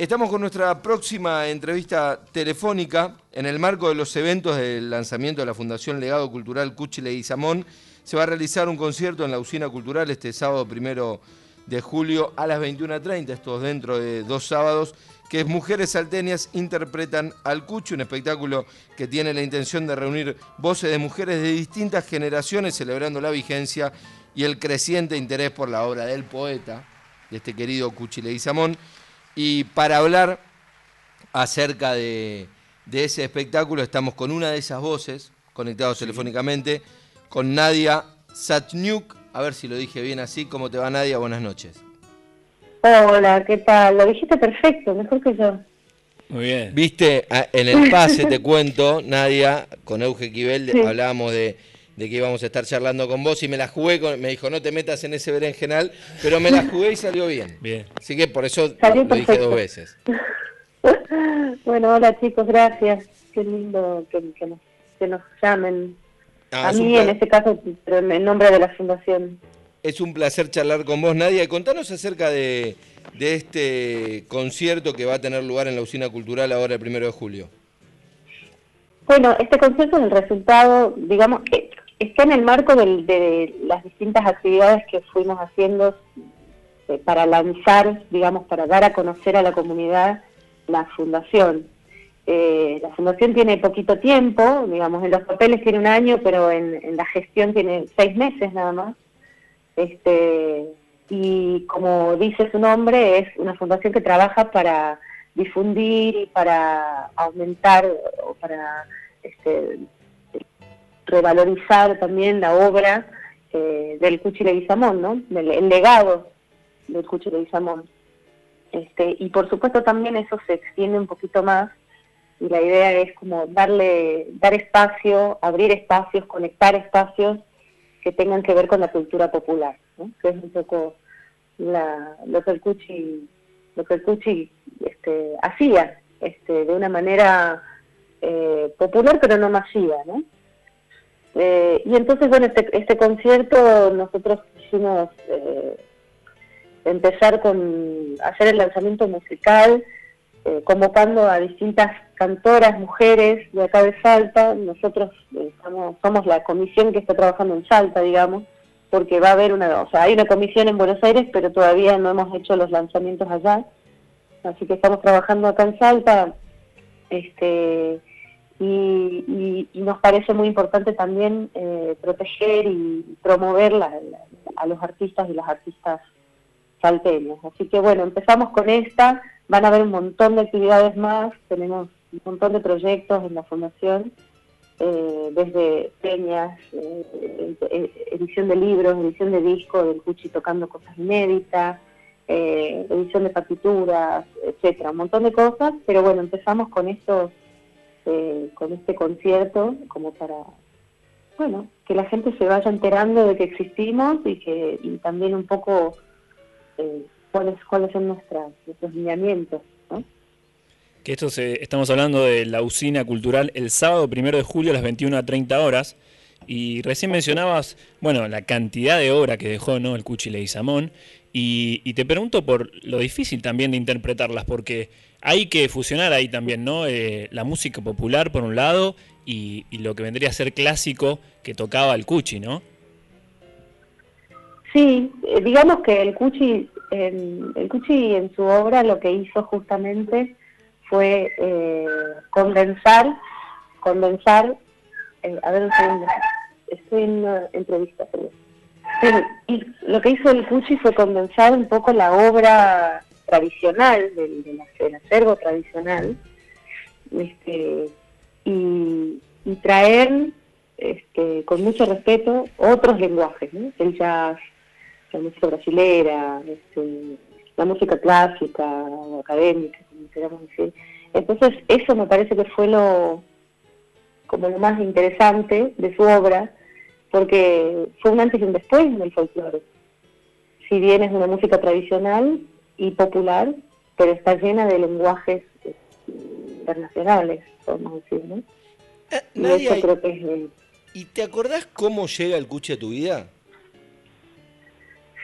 Estamos con nuestra próxima entrevista telefónica en el marco de los eventos del lanzamiento de la Fundación Legado Cultural Cuchile y Samón. Se va a realizar un concierto en la Usina Cultural este sábado primero de julio a las 21.30, estos dentro de dos sábados, que es Mujeres Salteñas interpretan al Cuchi, un espectáculo que tiene la intención de reunir voces de mujeres de distintas generaciones celebrando la vigencia y el creciente interés por la obra del poeta, de este querido Cuchi Leguizamón. Y para hablar acerca de, ese espectáculo estamos con una de esas voces, conectados telefónicamente, con Nadia Satniuk. A ver si lo dije bien así. ¿Cómo te va Nadia? Buenas noches. Hola, ¿qué tal? Lo dijiste perfecto, mejor que yo. Muy bien. Viste, en el pase te cuento, Nadia, con Euge Quibel, hablábamos de de que íbamos a estar charlando con vos y me la jugué, con, me dijo no te metas en ese berenjenal, pero me la jugué y salió bien. Bien. Así que por eso lo, dije dos veces. bueno, hola chicos, gracias. Qué lindo que, nos, llamen. Ah, a mí en este caso, en nombre de la Fundación. Es un placer charlar con vos, Nadia. Contanos acerca de, de este concierto que va a tener lugar en la Usina Cultural ahora el primero de julio. Bueno, este concierto es el resultado, digamos, que está en el marco de las distintas actividades que fuimos haciendo eh, para lanzar, digamos, para dar a conocer a la comunidad la fundación. Eh, la fundación tiene poquito tiempo, digamos, en los papeles tiene un año, pero en, la gestión tiene seis meses nada más. Este, y como dice su nombre, es una fundación que trabaja para difundir y para aumentar o para este, revalorizar también la obra eh, del Cuchi Leguizamón, ¿no? el legado del Cuchi Leguizamón. Este, y por supuesto también eso se extiende un poquito más y la idea es como darle, dar espacio, abrir espacios, conectar espacios que tengan que ver con la cultura popular, ¿no? que es un poco la, lo que el Cuchi, lo que el Cuchi este, hacía, este, de una manera eh, popular pero no masiva, ¿no? Eh, y entonces, bueno, este, este concierto nosotros quisimos eh, empezar con hacer el lanzamiento musical, eh, convocando a distintas cantoras, mujeres de acá de Salta. Nosotros somos la comisión que está trabajando en Salta, digamos, porque va a haber una, o sea, hay una comisión en Buenos Aires, pero todavía no hemos hecho los lanzamientos allá. Así que estamos trabajando acá en Salta. Este, y, nos parece muy importante también eh, proteger y promover a los artistas y las artistas salteños. Así que bueno, empezamos con esta, van a haber un montón de actividades más, tenemos un montón de proyectos en la fundación, eh, desde peñas, eh, edición de libros, edición de discos, del Cuchi tocando cosas inéditas, edición de partituras, etcétera, un montón de cosas, pero bueno, empezamos con estos este, con este concierto, como para, bueno, que la gente se vaya enterando de que existimos y que y también un poco eh, cuáles cuáles son nuestras, nuestros lineamientos. Que esto se, estamos hablando de la usina cultural el sábado primero de julio a las 21 a 30 horas. Y recién mencionabas, bueno, la cantidad de obra que dejó ¿no? el Cuchi Leguizamón. Y, y te pregunto por lo difícil también de interpretarlas, porque hay que fusionar ahí también, ¿no? Eh, la música popular por un lado y, lo que vendría a ser clásico que tocaba el Cuchi, ¿no? Sí, eh, digamos que el Cuchi, el Cuchi en su obra lo que hizo justamente fue eh, condensar, condensar, a ver un segundo, estoy en una entrevista, y lo que hizo el Cuchi fue condensar un poco la obra tradicional, del, del, acervo tradicional, este, y, traer este, con mucho respeto otros lenguajes, el jazz, la música brasilera, este, la música clásica o académica, como queramos decir. Entonces eso me parece que fue lo como lo más interesante de su obra, porque fue un antes y un después del folclore. Si bien es una música tradicional, y popular, pero está llena de lenguajes eh, internacionales, podemos decir, ¿no? Eh, y creo que es... ¿Y te acordás cómo llega el cuche a tu vida?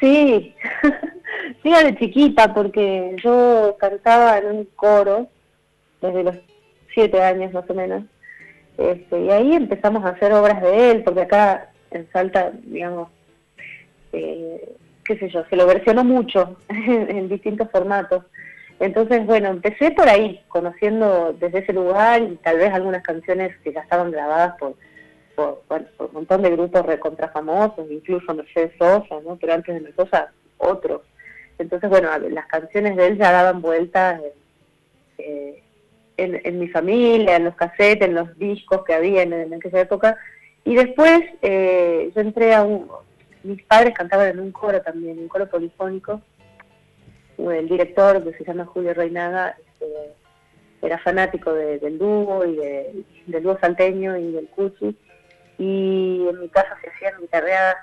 Sí, Sí, de chiquita, porque yo cantaba en un coro desde los siete años más o menos. Este, y ahí empezamos a hacer obras de él, porque acá en Salta, digamos, eh, qué sé yo, se lo versionó mucho en distintos formatos. Entonces, bueno, empecé por ahí, conociendo desde ese lugar y tal vez algunas canciones que ya estaban grabadas por, por, un montón de grupos recontrafamosos, incluso Mercedes Sosa, ¿no? Pero antes de Mercedes Sosa, otros. Entonces, bueno, las canciones de él ya daban vueltas eh, en, mi familia, en los cassettes, en los discos que había en, aquella época. Y después eh, yo entré a un... Mis padres cantaban en un coro también, un coro polifónico. El director, que se llama Julio Reinaga, este, era fanático del dúo y del dúo salteño y del cuchi. Y en mi casa se hacían guitarreadas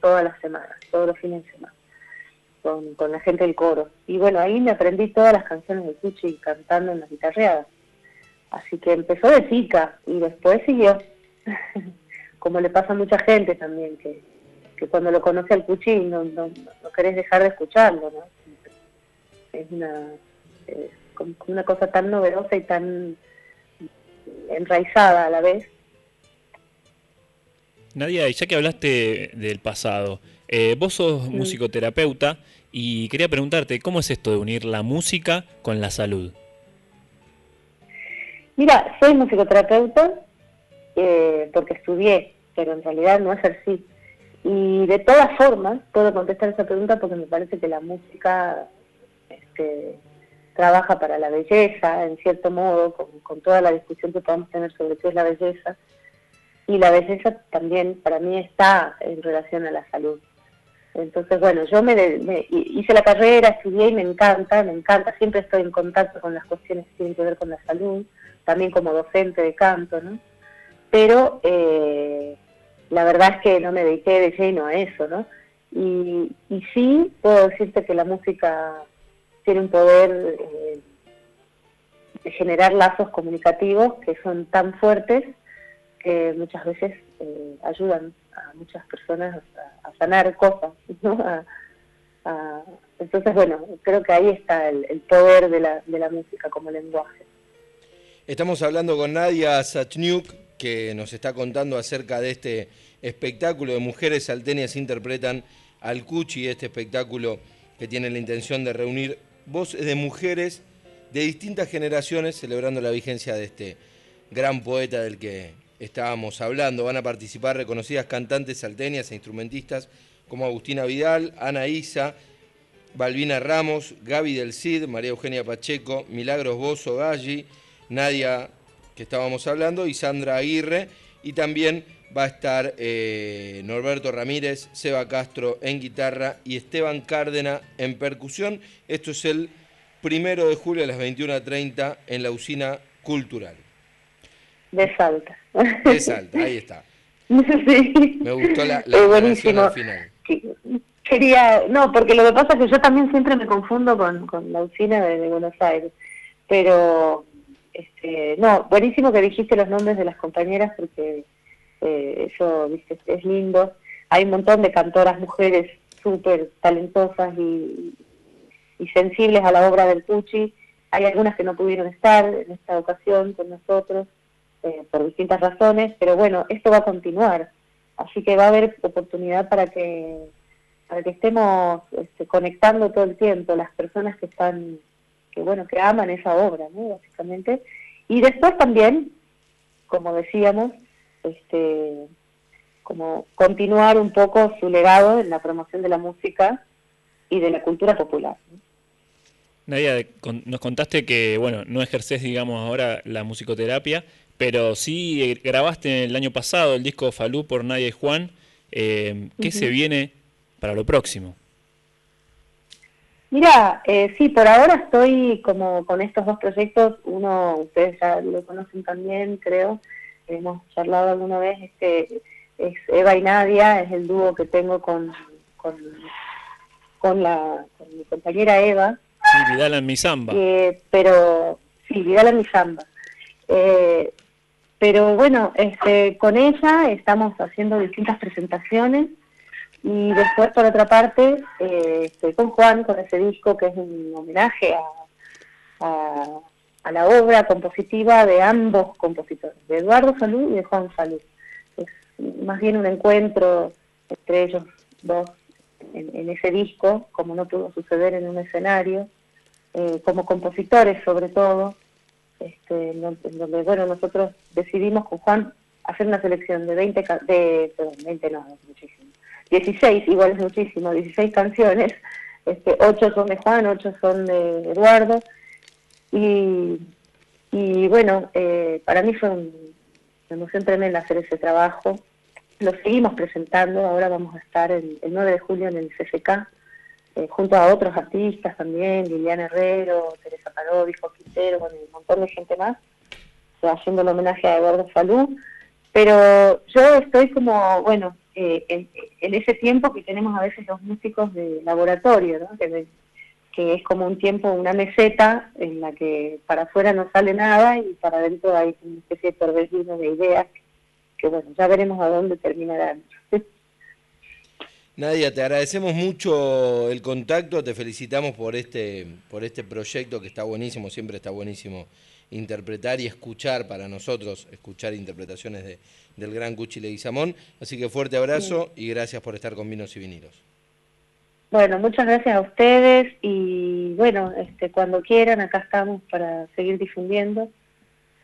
todas las semanas, todos los fines de semana con, con la gente del coro. Y bueno, ahí me aprendí todas las canciones de Cuchi cantando en las guitarreadas. Así que empezó de chica y después siguió. Como le pasa a mucha gente también, que, que cuando lo conoce al Cuchi no, no, no querés dejar de escucharlo, ¿no? Es una, una cosa tan novedosa y tan enraizada a la vez. Nadia, ya que hablaste del pasado, eh, vos sos musicoterapeuta y quería preguntarte, ¿cómo es esto de unir la música con la salud? Mira, soy musicoterapeuta eh, porque estudié, pero en realidad no es así. Y de todas formas, puedo contestar esa pregunta porque me parece que la música este, trabaja para la belleza, en cierto modo, con, toda la discusión que podamos tener sobre qué es la belleza. Y la belleza también para mí está en relación a la salud. Entonces, bueno, yo me, hice la carrera, estudié y me encanta, me encanta, siempre estoy en contacto con las cuestiones que tienen que ver con la salud, también como docente de canto, ¿no? Pero eh, la verdad es que no me dediqué de lleno a eso, ¿no? Y, sí puedo decirte que la música tiene un poder eh, de generar lazos comunicativos que son tan fuertes que muchas veces eh, ayudan a muchas personas a, sanar cosas, entonces, bueno, creo que ahí está el, poder de la, de la, música como lenguaje. Estamos hablando con Nadia Sachniuk, que nos está contando acerca de este espectáculo de mujeres salteñas interpretan al Cuchi, este espectáculo que tiene la intención de reunir voces de mujeres de distintas generaciones celebrando la vigencia de este gran poeta del que estábamos hablando. Van a participar reconocidas cantantes salteñas e instrumentistas como Agustina Vidal, Ana Isa, Balbina Ramos, Gaby del Cid, María Eugenia Pacheco, Milagros Bozo Galli, Nadia, que estábamos hablando, y Sandra Aguirre. Y también va a estar eh, Norberto Ramírez, Seba Castro en guitarra y Esteban Cárdena en percusión. Esto es el primero de julio a las 21.30 en la usina cultural. De Salta. De Salta, ahí está. Me gustó la, la buenísimo. Al final. Quería, no, porque lo que pasa es que yo también siempre me confundo con, con la usina de, Buenos Aires. Pero, este, no, buenísimo que dijiste los nombres de las compañeras porque eh, eso, viste, es lindo. Hay un montón de cantoras mujeres súper talentosas y, y sensibles a la obra del Pucci. Hay algunas que no pudieron estar en esta ocasión con nosotros eh, por distintas razones, pero bueno, esto va a continuar, así que va a haber oportunidad para que para que estemos este, conectando todo el tiempo las personas que están, que bueno, que aman esa obra, ¿no? Básicamente, y después también, como decíamos, este, como continuar un poco su legado en la promoción de la música y de la cultura popular. Nadia, nos contaste que, bueno, no ejerces, digamos, ahora la musicoterapia, pero sí eh, grabaste el año pasado el disco Falú por Nadia y Juan. Eh, ¿Qué se viene para lo próximo? Mira, eh, sí, por ahora estoy como con estos dos proyectos. Uno, ustedes ya lo conocen también, creo. Hemos charlado alguna vez. Este es Eva y Nadia, es el dúo que tengo con, con, con la con mi compañera Eva. Sí, Vidal en mi samba. Eh, pero, sí, Vidal en mi samba. Eh, pero bueno, este, con ella estamos haciendo distintas presentaciones Y después, por otra parte, eh, estoy con Juan, con ese disco que es un homenaje a, a, la obra compositiva de ambos compositores, de Eduardo Salud y de Juan Salud. Es más bien un encuentro entre ellos dos en, ese disco, como no pudo suceder en un escenario, eh, como compositores sobre todo, este, en donde, bueno, nosotros decidimos con Juan hacer una selección de 20, de, perdón, 20 no, muchísimo, 16, igual es muchísimo, 16 canciones, este, 8 son de Juan, 8 son de Eduardo, y, y bueno, eh, para mí fue una emoción tremenda hacer ese trabajo, lo seguimos presentando, ahora vamos a estar el, 9 de julio en el CCK, eh, junto a otros artistas también, Liliana Herrero, Teresa Parodi, Quintero, bueno, un montón de gente más, haciendo el homenaje a Eduardo Falú, pero yo estoy como, bueno, eh, en, ese tiempo que tenemos a veces los músicos de laboratorio, que, que, es como un tiempo, una meseta en la que para afuera no sale nada y para adentro hay una especie de torbellino de ideas que, bueno, ya veremos a dónde terminarán. Nadia, te agradecemos mucho el contacto, te felicitamos por este, por este proyecto que está buenísimo, siempre está buenísimo interpretar y escuchar para nosotros, escuchar interpretaciones de, del gran Cuchi Leguizamón. Así que fuerte abrazo y gracias por estar con Vinos y Vinilos. Bueno, muchas gracias a ustedes y bueno, este, cuando quieran, acá estamos para seguir difundiendo.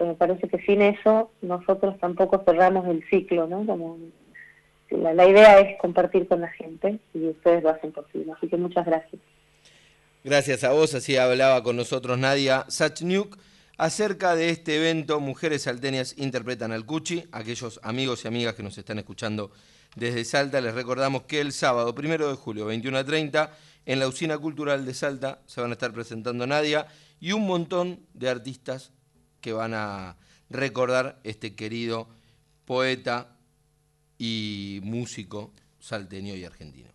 me parece que sin eso nosotros tampoco cerramos el ciclo, ¿no? Como la, idea es compartir con la gente y ustedes lo hacen posible. Así que muchas gracias. Gracias a vos, así hablaba con nosotros Nadia Sachniuk acerca de este evento Mujeres Salteñas Interpretan al Cuchi. Aquellos amigos y amigas que nos están escuchando desde Salta, les recordamos que el sábado, primero de julio, 21 a 30, en la Usina Cultural de Salta se van a estar presentando Nadia y un montón de artistas que van a recordar este querido poeta y músico salteño y argentino.